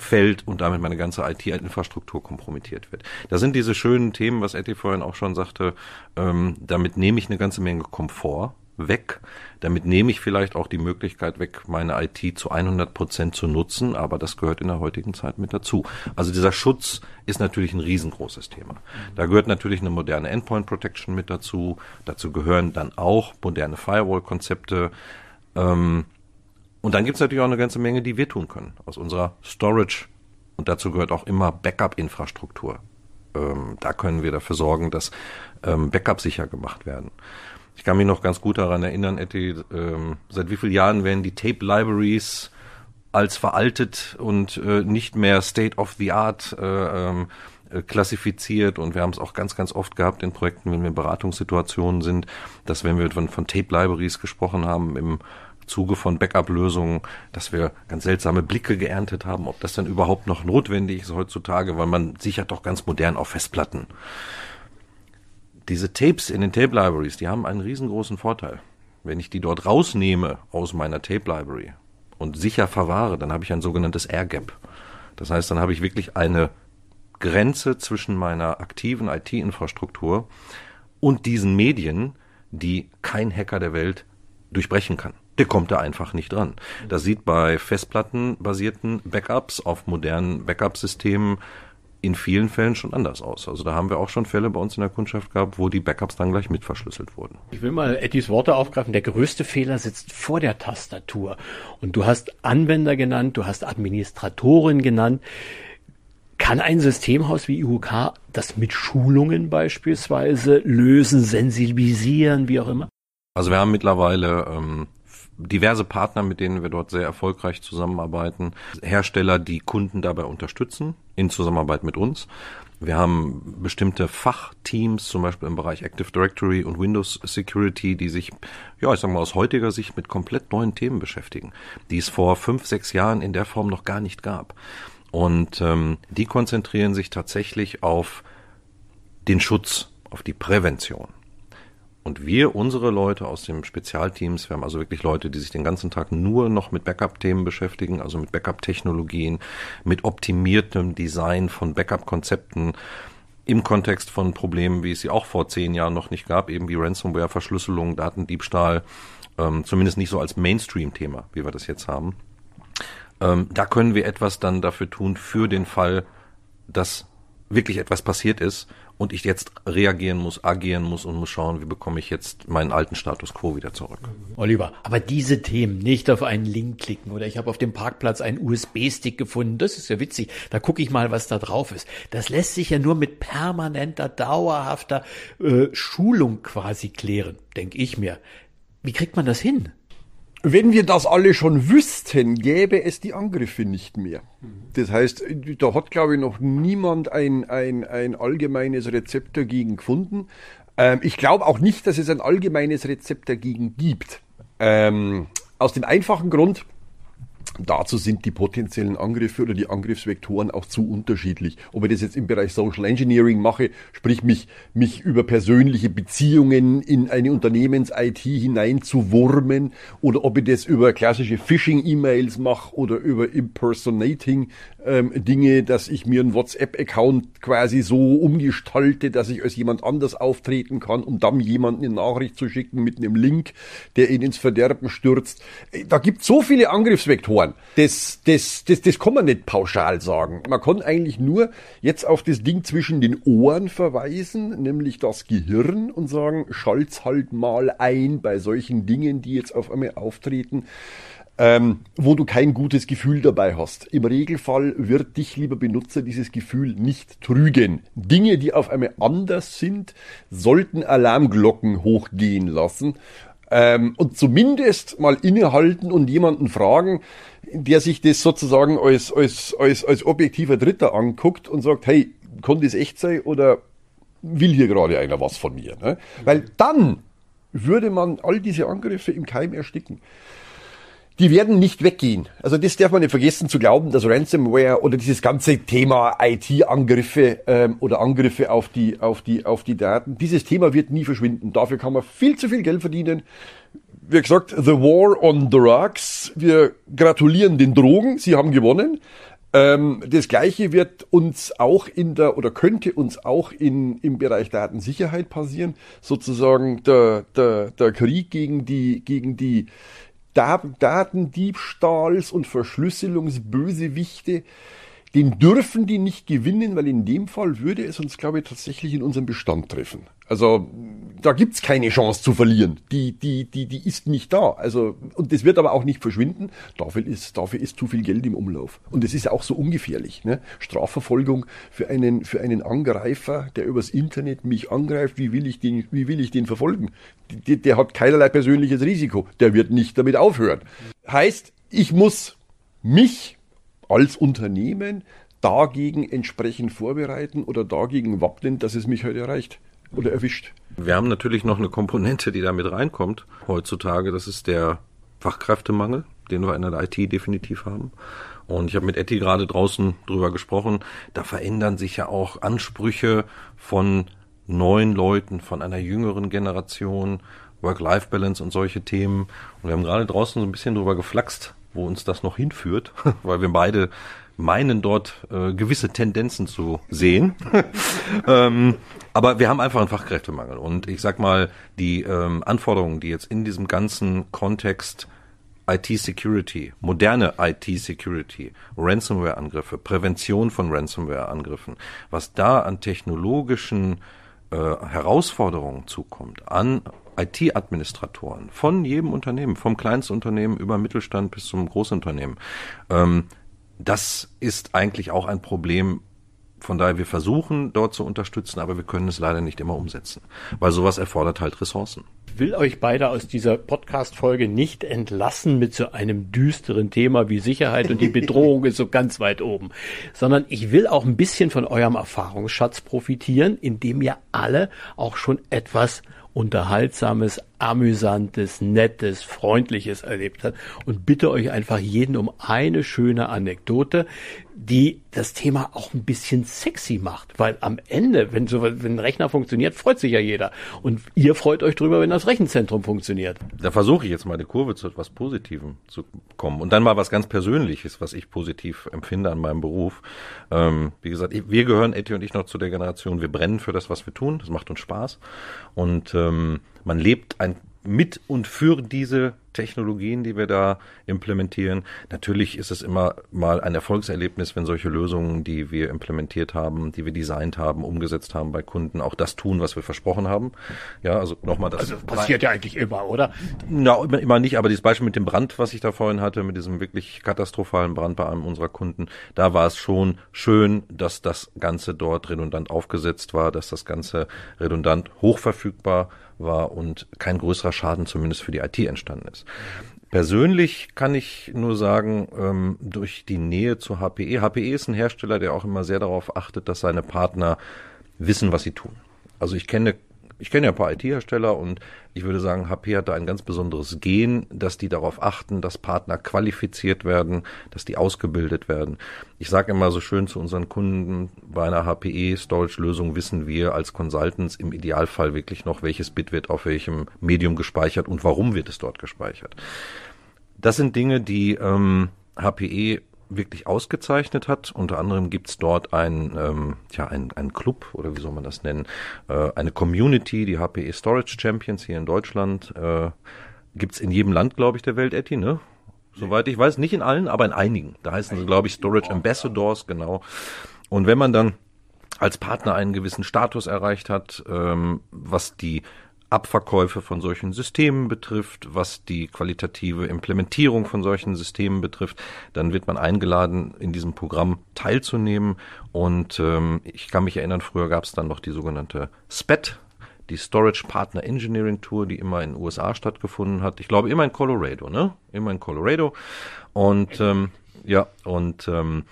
[SPEAKER 3] fällt und damit meine ganze IT-Infrastruktur kompromittiert wird. Da sind diese schönen Themen, was Etty vorhin auch schon sagte, ähm, damit nehme ich eine ganze Menge Komfort weg. Damit nehme ich vielleicht auch die Möglichkeit weg, meine IT zu 100 Prozent zu nutzen, aber das gehört in der heutigen Zeit mit dazu. Also dieser Schutz ist natürlich ein riesengroßes Thema. Da gehört natürlich eine moderne Endpoint Protection mit dazu. Dazu gehören dann auch moderne Firewall-Konzepte. Ähm, und dann gibt es natürlich auch eine ganze Menge, die wir tun können aus unserer Storage. Und dazu gehört auch immer Backup-Infrastruktur. Ähm, da können wir dafür sorgen, dass ähm, Backups sicher gemacht werden. Ich kann mich noch ganz gut daran erinnern, Etty, ähm, seit wie vielen Jahren werden die Tape-Libraries als veraltet und äh, nicht mehr State of the Art äh, ähm, äh, klassifiziert und wir haben es auch ganz, ganz oft gehabt in Projekten, wenn wir in Beratungssituationen sind, dass wenn wir von, von Tape-Libraries gesprochen haben im Zuge von Backup-Lösungen, dass wir ganz seltsame Blicke geerntet haben, ob das dann überhaupt noch notwendig ist heutzutage, weil man sichert doch ganz modern auf Festplatten. diese Tapes in den Tape Libraries, die haben einen riesengroßen Vorteil. Wenn ich die dort rausnehme aus meiner Tape Library und sicher verwahre, dann habe ich ein sogenanntes Air Gap. Das heißt, dann habe ich wirklich eine Grenze zwischen meiner aktiven IT-Infrastruktur und diesen Medien, die kein Hacker der Welt durchbrechen kann. Der kommt da einfach nicht dran. Das sieht bei festplattenbasierten Backups auf modernen Backup-Systemen in vielen Fällen schon anders aus. Also da haben wir auch schon Fälle bei uns in der Kundschaft gehabt, wo die Backups dann gleich mit verschlüsselt wurden.
[SPEAKER 4] Ich will mal Ettis Worte aufgreifen. Der größte Fehler sitzt vor der Tastatur. Und du hast Anwender genannt, du hast Administratoren genannt. Kann ein Systemhaus wie IUK das mit Schulungen beispielsweise lösen, sensibilisieren, wie auch immer?
[SPEAKER 3] Also wir haben mittlerweile ähm, diverse Partner, mit denen wir dort sehr erfolgreich zusammenarbeiten. Hersteller, die Kunden dabei unterstützen, in Zusammenarbeit mit uns. Wir haben bestimmte Fachteams, zum Beispiel im Bereich Active Directory und Windows Security, die sich, ja, ich sag mal, aus heutiger Sicht mit komplett neuen Themen beschäftigen, die es vor fünf, sechs Jahren in der Form noch gar nicht gab. Und ähm, die konzentrieren sich tatsächlich auf den Schutz, auf die Prävention. Und wir, unsere Leute aus dem Spezialteams, wir haben also wirklich Leute, die sich den ganzen Tag nur noch mit Backup-Themen beschäftigen, also mit Backup-Technologien, mit optimiertem Design von Backup-Konzepten im Kontext von Problemen, wie es sie auch vor zehn Jahren noch nicht gab, eben wie Ransomware, Verschlüsselung, Datendiebstahl, ähm, zumindest nicht so als Mainstream-Thema, wie wir das jetzt haben. Ähm, da können wir etwas dann dafür tun, für den Fall, dass wirklich etwas passiert ist und ich jetzt reagieren muss, agieren muss und muss schauen, wie bekomme ich jetzt meinen alten Status quo wieder zurück.
[SPEAKER 4] Oliver, aber diese Themen, nicht auf einen Link klicken oder ich habe auf dem Parkplatz einen USB-Stick gefunden, das ist ja witzig, da gucke ich mal, was da drauf ist. Das lässt sich ja nur mit permanenter, dauerhafter äh, Schulung quasi klären, denke ich mir. Wie kriegt man das hin?
[SPEAKER 2] Wenn wir das alle schon wüssten, gäbe es die Angriffe nicht mehr. Das heißt, da hat, glaube ich, noch niemand ein, ein, ein allgemeines Rezept dagegen gefunden. Ähm, ich glaube auch nicht, dass es ein allgemeines Rezept dagegen gibt. Ähm, aus dem einfachen Grund, Dazu sind die potenziellen Angriffe oder die Angriffsvektoren auch zu unterschiedlich. Ob ich das jetzt im Bereich Social Engineering mache, sprich mich, mich über persönliche Beziehungen in eine Unternehmens-IT hineinzuwurmen, oder ob ich das über klassische Phishing-E-Mails mache oder über Impersonating ähm, Dinge, dass ich mir einen WhatsApp-Account quasi so umgestalte, dass ich als jemand anders auftreten kann, um dann jemanden eine Nachricht zu schicken mit einem Link, der ihn ins Verderben stürzt. Da gibt so viele Angriffsvektoren. Das, das, das, das kann man nicht pauschal sagen. Man kann eigentlich nur jetzt auf das Ding zwischen den Ohren verweisen, nämlich das Gehirn und sagen, schalt's halt mal ein bei solchen Dingen, die jetzt auf einmal auftreten ähm, wo du kein gutes Gefühl dabei hast. Im Regelfall wird dich, lieber Benutzer, dieses Gefühl nicht trügen. Dinge, die auf einmal anders sind, sollten Alarmglocken hochgehen lassen ähm, und zumindest mal innehalten und jemanden fragen, der sich das sozusagen als, als, als, als objektiver Dritter anguckt und sagt, hey, konnte es echt sein oder will hier gerade einer was von mir? Ne? Weil dann würde man all diese Angriffe im Keim ersticken die werden nicht weggehen. Also das darf man nicht vergessen zu glauben, dass Ransomware oder dieses ganze Thema IT-Angriffe ähm, oder Angriffe auf die, auf, die, auf die Daten, dieses Thema wird nie verschwinden. Dafür kann man viel zu viel Geld verdienen. Wie gesagt, The War on Drugs. Wir gratulieren den Drogen, sie haben gewonnen. Ähm, das Gleiche wird uns auch in der oder könnte uns auch in, im Bereich Datensicherheit passieren. Sozusagen der, der, der Krieg gegen die, gegen die Datendiebstahls- und Verschlüsselungsbösewichte, den dürfen die nicht gewinnen, weil in dem Fall würde es uns, glaube ich, tatsächlich in unserem Bestand treffen. Also da gibt's keine Chance zu verlieren. Die, die, die, die ist nicht da. Also, und das wird aber auch nicht verschwinden. Dafür ist, dafür ist zu viel Geld im Umlauf. Und es ist auch so ungefährlich. Ne? Strafverfolgung für einen, für einen Angreifer, der übers Internet mich angreift, wie will ich den, wie will ich den verfolgen? Der, der hat keinerlei persönliches Risiko. Der wird nicht damit aufhören. Heißt, ich muss mich als Unternehmen dagegen entsprechend vorbereiten oder dagegen wappnen, dass es mich heute erreicht oder erwischt.
[SPEAKER 3] Wir haben natürlich noch eine Komponente, die da mit reinkommt heutzutage. Das ist der Fachkräftemangel, den wir in der IT definitiv haben. Und ich habe mit Etty gerade draußen drüber gesprochen. Da verändern sich ja auch Ansprüche von neuen Leuten, von einer jüngeren Generation, Work-Life-Balance und solche Themen. Und wir haben gerade draußen so ein bisschen drüber geflaxt, wo uns das noch hinführt, weil wir beide meinen dort äh, gewisse Tendenzen zu sehen. ähm, aber wir haben einfach einen Fachkräftemangel. Und ich sag mal, die ähm, Anforderungen, die jetzt in diesem ganzen Kontext IT-Security, moderne IT-Security, Ransomware-Angriffe, Prävention von Ransomware-Angriffen, was da an technologischen äh, Herausforderungen zukommt, an IT-Administratoren von jedem Unternehmen, vom Kleinstunternehmen über Mittelstand bis zum Großunternehmen. Ähm, das ist eigentlich auch ein Problem, von daher wir versuchen dort zu unterstützen, aber wir können es leider nicht immer umsetzen, weil sowas erfordert halt Ressourcen.
[SPEAKER 4] Ich will euch beide aus dieser Podcast-Folge nicht entlassen mit so einem düsteren Thema wie Sicherheit und die Bedrohung ist so ganz weit oben, sondern ich will auch ein bisschen von eurem Erfahrungsschatz profitieren, indem ihr alle auch schon etwas Unterhaltsames, Amüsantes, Nettes, Freundliches erlebt hat. Und bitte euch einfach jeden um eine schöne Anekdote, die das Thema auch ein bisschen sexy macht, weil am Ende, wenn so, wenn ein Rechner funktioniert, freut sich ja jeder. Und ihr freut euch drüber, wenn das Rechenzentrum funktioniert.
[SPEAKER 3] Da versuche ich jetzt mal die Kurve zu etwas Positivem zu kommen. Und dann mal was ganz Persönliches, was ich positiv empfinde an meinem Beruf. Ähm, wie gesagt, wir gehören Etty und ich noch zu der Generation, wir brennen für das, was wir tun, das macht uns Spaß. Und ähm, man lebt ein mit und für diese Technologien, die wir da implementieren. Natürlich ist es immer mal ein Erfolgserlebnis, wenn solche Lösungen, die wir implementiert haben, die wir designt haben, umgesetzt haben bei Kunden, auch das tun, was wir versprochen haben. Ja, also nochmal das.
[SPEAKER 4] Also passiert ja eigentlich immer, oder?
[SPEAKER 3] Na, immer, immer nicht, aber dieses Beispiel mit dem Brand, was ich da vorhin hatte, mit diesem wirklich katastrophalen Brand bei einem unserer Kunden, da war es schon schön, dass das Ganze dort redundant aufgesetzt war, dass das Ganze redundant hochverfügbar war und kein größerer Schaden zumindest für die IT entstanden ist. Persönlich kann ich nur sagen, ähm, durch die Nähe zu HPE. HPE ist ein Hersteller, der auch immer sehr darauf achtet, dass seine Partner wissen, was sie tun. Also ich kenne ich kenne ja ein paar IT-Hersteller und ich würde sagen, HP hat da ein ganz besonderes Gen, dass die darauf achten, dass Partner qualifiziert werden, dass die ausgebildet werden. Ich sage immer so schön zu unseren Kunden, bei einer HPE-Storage-Lösung wissen wir als Consultants im Idealfall wirklich noch, welches Bit wird auf welchem Medium gespeichert und warum wird es dort gespeichert. Das sind Dinge, die ähm, HPE wirklich ausgezeichnet hat. Unter anderem gibt's dort ein, ähm, ja, ein, ein Club oder wie soll man das nennen, äh, eine Community, die HPE Storage Champions hier in Deutschland. Äh, gibt's in jedem Land, glaube ich, der Welt, Etty, ne? Soweit ich weiß, nicht in allen, aber in einigen. Da heißen sie, glaube ich, Storage Ambassadors, genau. Und wenn man dann als Partner einen gewissen Status erreicht hat, ähm, was die Abverkäufe von solchen Systemen betrifft, was die qualitative Implementierung von solchen Systemen betrifft, dann wird man eingeladen, in diesem Programm teilzunehmen. Und ähm, ich kann mich erinnern, früher gab es dann noch die sogenannte SPET, die Storage Partner Engineering Tour, die immer in den USA stattgefunden hat. Ich glaube immer in Colorado, ne? Immer in Colorado. Und ähm, ja, und ähm,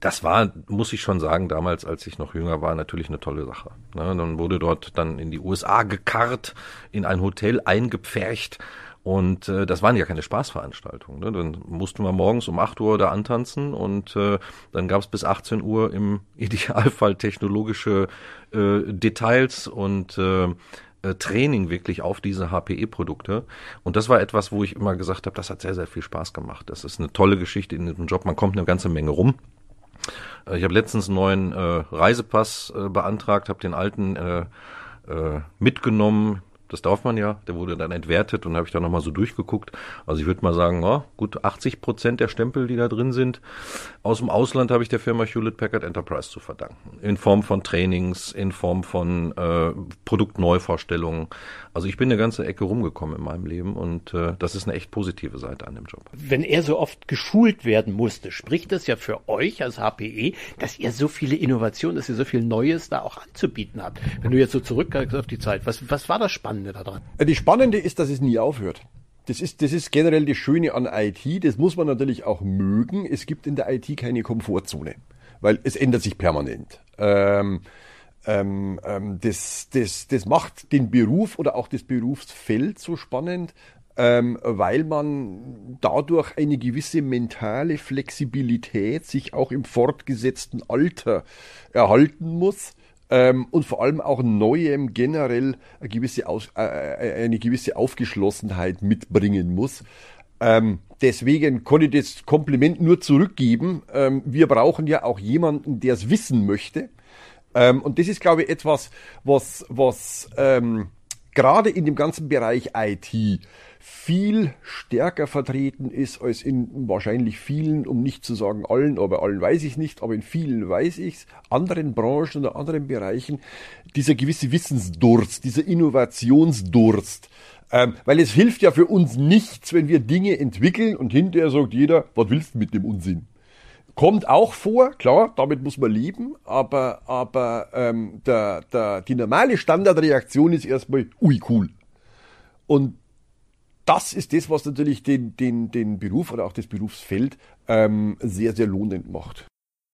[SPEAKER 3] das war, muss ich schon sagen, damals, als ich noch jünger war, natürlich eine tolle Sache. Ne, dann wurde dort dann in die USA gekarrt, in ein Hotel eingepfercht und äh, das waren ja keine Spaßveranstaltungen. Ne? Dann mussten wir morgens um 8 Uhr da antanzen und äh, dann gab es bis 18 Uhr im Idealfall technologische äh, Details und äh, äh Training wirklich auf diese HPE-Produkte. Und das war etwas, wo ich immer gesagt habe, das hat sehr, sehr viel Spaß gemacht. Das ist eine tolle Geschichte in diesem Job. Man kommt eine ganze Menge rum. Ich habe letztens einen neuen äh, Reisepass äh, beantragt, habe den alten äh, äh, mitgenommen. Das darf man ja. Der wurde dann entwertet und habe ich da nochmal so durchgeguckt. Also ich würde mal sagen, oh, gut 80 Prozent der Stempel, die da drin sind, aus dem Ausland habe ich der Firma Hewlett Packard Enterprise zu verdanken. In Form von Trainings, in Form von äh, Produktneuvorstellungen. Also ich bin eine ganze Ecke rumgekommen in meinem Leben und äh, das ist eine echt positive Seite an dem Job.
[SPEAKER 4] Wenn er so oft geschult werden musste, spricht das ja für euch als HPE, dass ihr so viele Innovationen, dass ihr so viel Neues da auch anzubieten habt. Wenn du jetzt so zurückgehst auf die Zeit, was, was war das Spannende daran?
[SPEAKER 2] Die Spannende ist, dass es nie aufhört. Das ist, das ist generell das Schöne an IT. Das muss man natürlich auch mögen. Es gibt in der IT keine Komfortzone, weil es ändert sich permanent. Ähm, ähm, ähm, das, das, das macht den Beruf oder auch das Berufsfeld so spannend, ähm, weil man dadurch eine gewisse mentale Flexibilität sich auch im fortgesetzten Alter erhalten muss. ähm, und vor allem auch Neuem generell eine gewisse, Aus, äh, äh, eine gewisse Aufgeschlossenheit mitbringen muss. Ähm, deswegen konnte ich das Kompliment nur zurückgeben. Ähm, wir brauchen ja auch jemanden, der es wissen möchte. Ähm, und das ist, glaube ich, etwas, was, was ähm, gerade in dem ganzen Bereich IT viel stärker vertreten ist als in wahrscheinlich vielen, um nicht zu sagen allen, aber allen weiß ich nicht, aber in vielen weiß ich es, anderen Branchen oder anderen Bereichen, dieser gewisse Wissensdurst, dieser Innovationsdurst. Ähm, weil es hilft ja für uns nichts, wenn wir Dinge entwickeln und hinterher sagt jeder, was willst du mit dem Unsinn? Kommt auch vor, klar, damit muss man leben, aber, aber ähm, der, der, die normale Standardreaktion ist erstmal, ui, cool. Und das ist das, was natürlich den, den, den Beruf oder auch das Berufsfeld ähm, sehr, sehr lohnend macht.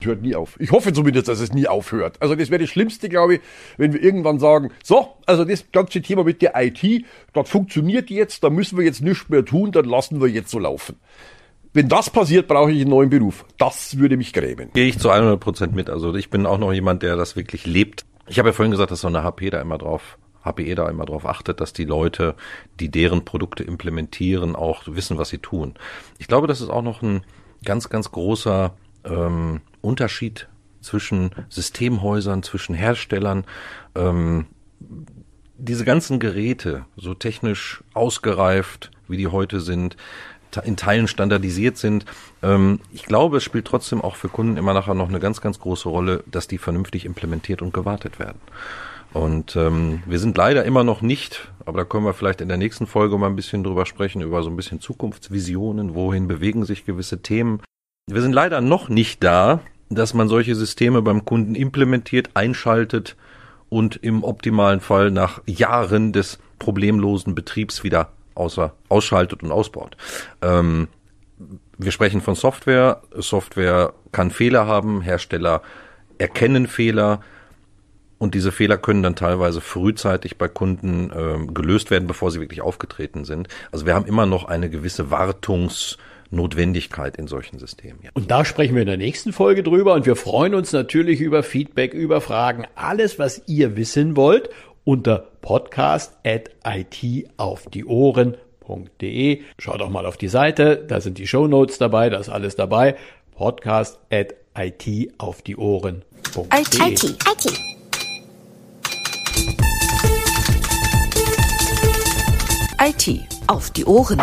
[SPEAKER 2] Hört nie auf. Ich hoffe zumindest, dass es nie aufhört. Also das wäre das Schlimmste, glaube ich, wenn wir irgendwann sagen, so, also das ganze Thema mit der IT, das funktioniert jetzt, da müssen wir jetzt nichts mehr tun, dann lassen wir jetzt so laufen. Wenn das passiert, brauche ich einen neuen Beruf. Das würde mich grämen.
[SPEAKER 3] Gehe ich zu 100 Prozent mit. Also ich bin auch noch jemand, der das wirklich lebt. Ich habe ja vorhin gesagt, dass so eine HP da immer drauf HPE da immer darauf achtet, dass die Leute, die deren Produkte implementieren, auch wissen, was sie tun. Ich glaube, das ist auch noch ein ganz, ganz großer ähm, Unterschied zwischen Systemhäusern, zwischen Herstellern. Ähm, diese ganzen Geräte, so technisch ausgereift, wie die heute sind, in Teilen standardisiert sind. Ähm, ich glaube, es spielt trotzdem auch für Kunden immer nachher noch eine ganz, ganz große Rolle, dass die vernünftig implementiert und gewartet werden. Und ähm, wir sind leider immer noch nicht, aber da können wir vielleicht in der nächsten Folge mal ein bisschen drüber sprechen, über so ein bisschen Zukunftsvisionen, wohin bewegen sich gewisse Themen. Wir sind leider noch nicht da, dass man solche Systeme beim Kunden implementiert, einschaltet und im optimalen Fall nach Jahren des problemlosen Betriebs wieder außer, ausschaltet und ausbaut. Ähm, wir sprechen von Software. Software kann Fehler haben. Hersteller erkennen Fehler und diese Fehler können dann teilweise frühzeitig bei Kunden äh, gelöst werden, bevor sie wirklich aufgetreten sind. Also wir haben immer noch eine gewisse Wartungsnotwendigkeit in solchen Systemen. Ja.
[SPEAKER 4] Und da sprechen wir in der nächsten Folge drüber und wir freuen uns natürlich über Feedback, über Fragen, alles, was ihr wissen wollt, unter podcast at it auf die Ohren.de. Schaut auch mal auf die Seite, da sind die Show Notes dabei, da ist alles dabei. Podcast at it auf die Ohren.de. IT, IT, IT.
[SPEAKER 1] IT auf die Ohren.